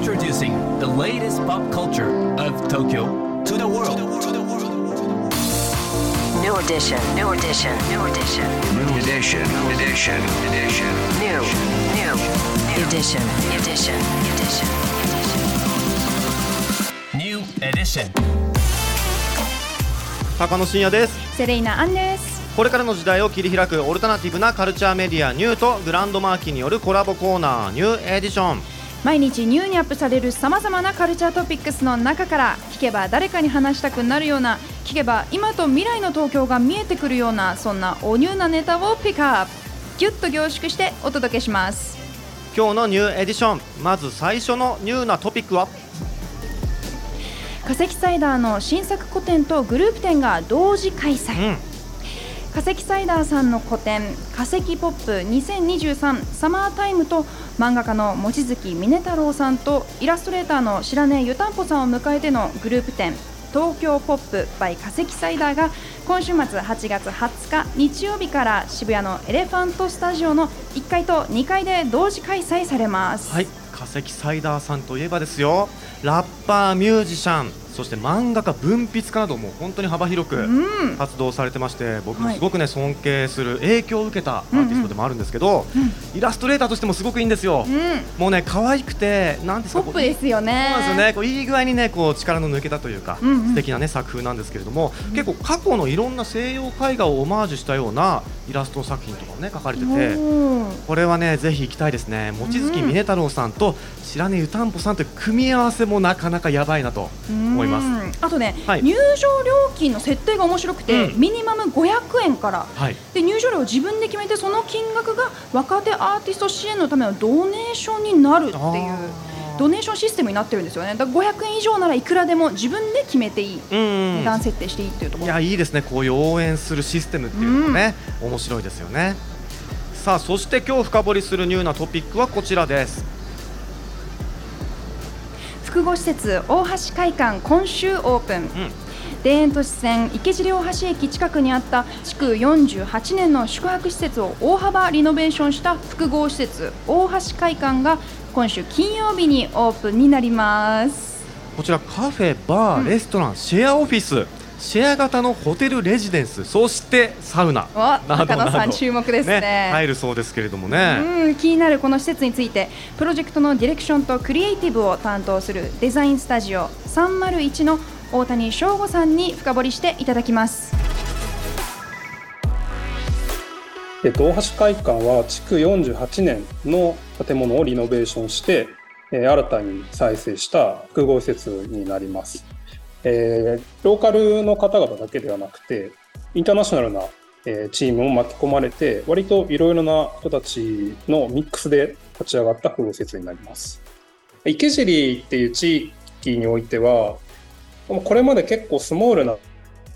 Introducing the latest pop culture of Tokyo to the world. New edition. New edition. New edition. New edition. Edition. Edition. New. New. Edition. Edition. Edition. New edition. 高野真也ですセレイナアンですこれからの時代を切り開くオルタナティブなカルチャーメディアニューとグランドマーキーによるコラボコーナーニューエディション毎日ニューにアップされるさまざまなカルチャートピックスの中から聞けば誰かに話したくなるような聞けば今と未来の東京が見えてくるようなそんなおニューなネタをピックアップ。ギュッと凝縮してお届けします。今日のニューエディションまず最初のニューなトピックは？化石サイダーの新作個展とグループ展が同時開催、うん化石サイダーさんの個展「化石ポップ2023サマータイム」と漫画家の望月峰太郎さんとイラストレーターの白根湯たんぽさんを迎えてのグループ展「東京ポップ by 化石サイダー」が今週末8月20日日曜日から渋谷のエレファントスタジオの1階と2階で同時開催されます。はい化石サイダーさんといえばですよラッパーミュージシャンそして漫画家文筆家なども本当に幅広くうん。活動されてまして僕もはい。すごくね尊敬する影響を受けたアーティストでもあるんですけど、イラストレーターとしてもすごくいいんですよ、うん、もうね可愛くてなんですかポップですよね。そうですよね。こういい具合にね、こう力の抜けたというか、うんうん。素敵なね作風なんですけれども、結構過去のいろんな西洋絵画をオマージュしたようなイラスト作品とかもね書かれてて、うんこれはねぜひ行きたいですね。望月峰太郎さんと白根湯たんぽさんという組み合わせもなかなかやばいなと思います。うんあとね、はい入場料金の設定が面白くて、うんミニマム500円からはい。で入場料を自分で決めてその金額が若手アーティスト支援のためのドネーションになるっていうドネーションシステムになってるんですよねだから500円以上ならいくらでも自分で決めていい、うん値段設定していいっていうところいやいいですね。こういう応援するシステムっていうのもね、面白いですよね。さあそして今日深掘りするニューなトピックはこちらです。複合施設大橋会館今週オープン、田園都市線池尻大橋駅近くにあった築48年の宿泊施設を大幅リノベーションした複合施設大橋会館が今週金曜日にオープンになります。こちらカフェ、バー、レストラン、シェアオフィス、シェア型のホテルレジデンス、そしてサウナわなど中野さなんど注目ですね入るそうですけれどもね。うん、気になるこの施設についてプロジェクトのディレクションとクリエイティブを担当するデザインスタジオ301の大谷翔吾さんに深掘りしていただきますえっと、大橋会館は築48年の建物をリノベーションして、えー新たに再生した複合施設になります。えーローカルの方々だけではなくて、インターナショナルな、えーチームも巻き込まれて、割といろいろな人たちのミックスで立ち上がった複合施設になります。池尻っていう地域においては、これまで結構スモールな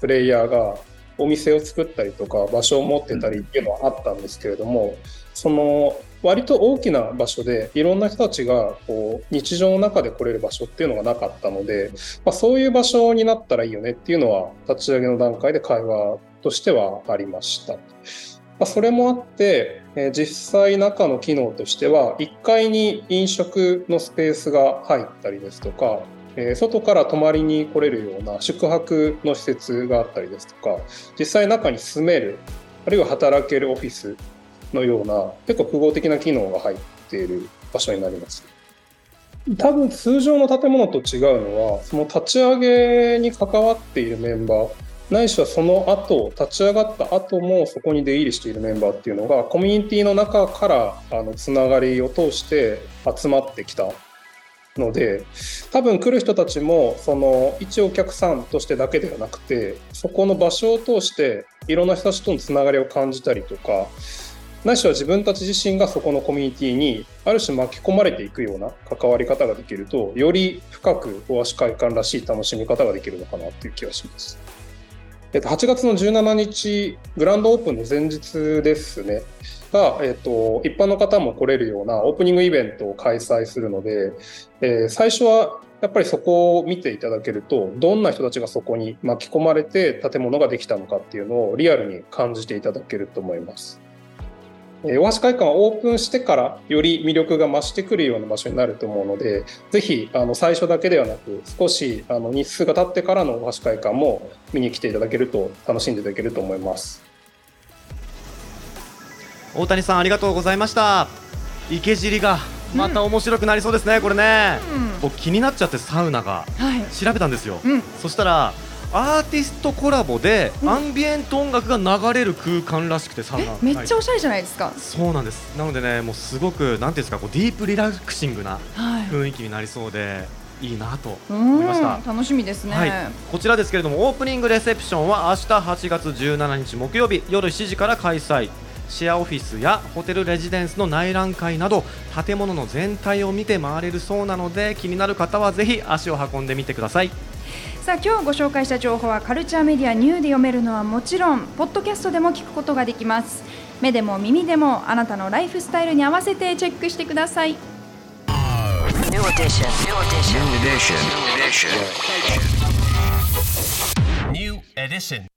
プレイヤーがお店を作ったりとか場所を持ってたりっていうのはあったんですけれども、その割と大きな場所でいろんな人たちがこう日常の中で来れる場所っていうのがなかったので、まあ、そういう場所になったらいいよねっていうのは立ち上げの段階で会話としてはありました。まあ、それもあって、実際中の機能としては1階に飲食のスペースが入ったりですとか、えー外から泊まりに来れるような宿泊の施設があったりですとか実際中に住めるあるいは働けるオフィスのような結構複合的な機能が入っている場所になります。多分通常の建物と違うのはその立ち上げに関わっているメンバーないしはその後立ち上がった後もそこに出入りしているメンバーっていうのがコミュニティの中からあのつながりを通して集まってきたので多分来る人たちもその一お客さんとしてだけではなくてそこの場所を通していろんな人たちとのつながりを感じたりとかないしは自分たち自身がそこのコミュニティにある種巻き込まれていくような関わり方ができるとより深く大橋会館らしい楽しみ方ができるのかなっていう気がします。えっと、8月の17日グランドオープンの前日ですねが、えっと、一般の方も来れるようなオープニングイベントを開催するので、えー最初はやっぱりそこを見ていただけるとどんな人たちがそこに巻き込まれて建物ができたのかっていうのをリアルに感じていただけると思います。えー大橋会館はオープンしてからより魅力が増してくるような場所になると思うのでぜひあの最初だけではなく少しあの日数が経ってからの大橋会館も見に来ていただけると楽しんでいただけると思います。大谷さんありがとうございました。池尻がまた面白くなりそうですね、これね、僕気になっちゃってサウナがはい。調べたんですよ、うん。そしたらアーティストコラボでうん。アンビエント音楽が流れる空間らしくてサウナえめっちゃはい。おしゃれじゃないですか。そうなんです。なのでねもうすごくなんていうんですかこうディープリラクシングなはい。雰囲気になりそうでいいなとうん思いました。楽しみですね、はい、こちらですけれどもオープニングレセプションは明日8月17日木曜日夜7時から開催。シェアオフィスやホテルレジデンスの内覧会など建物の全体を見て回れるそうなので気になる方はぜひ足を運んでみてくださいさあ今日ご紹介した情報はカルチャーメディアニューで読めるのはもちろんポッドキャストでも聞くことができます目でも耳でもあなたのライフスタイルに合わせてチェックしてください New edition. New edition. New edition. New edition. New edition.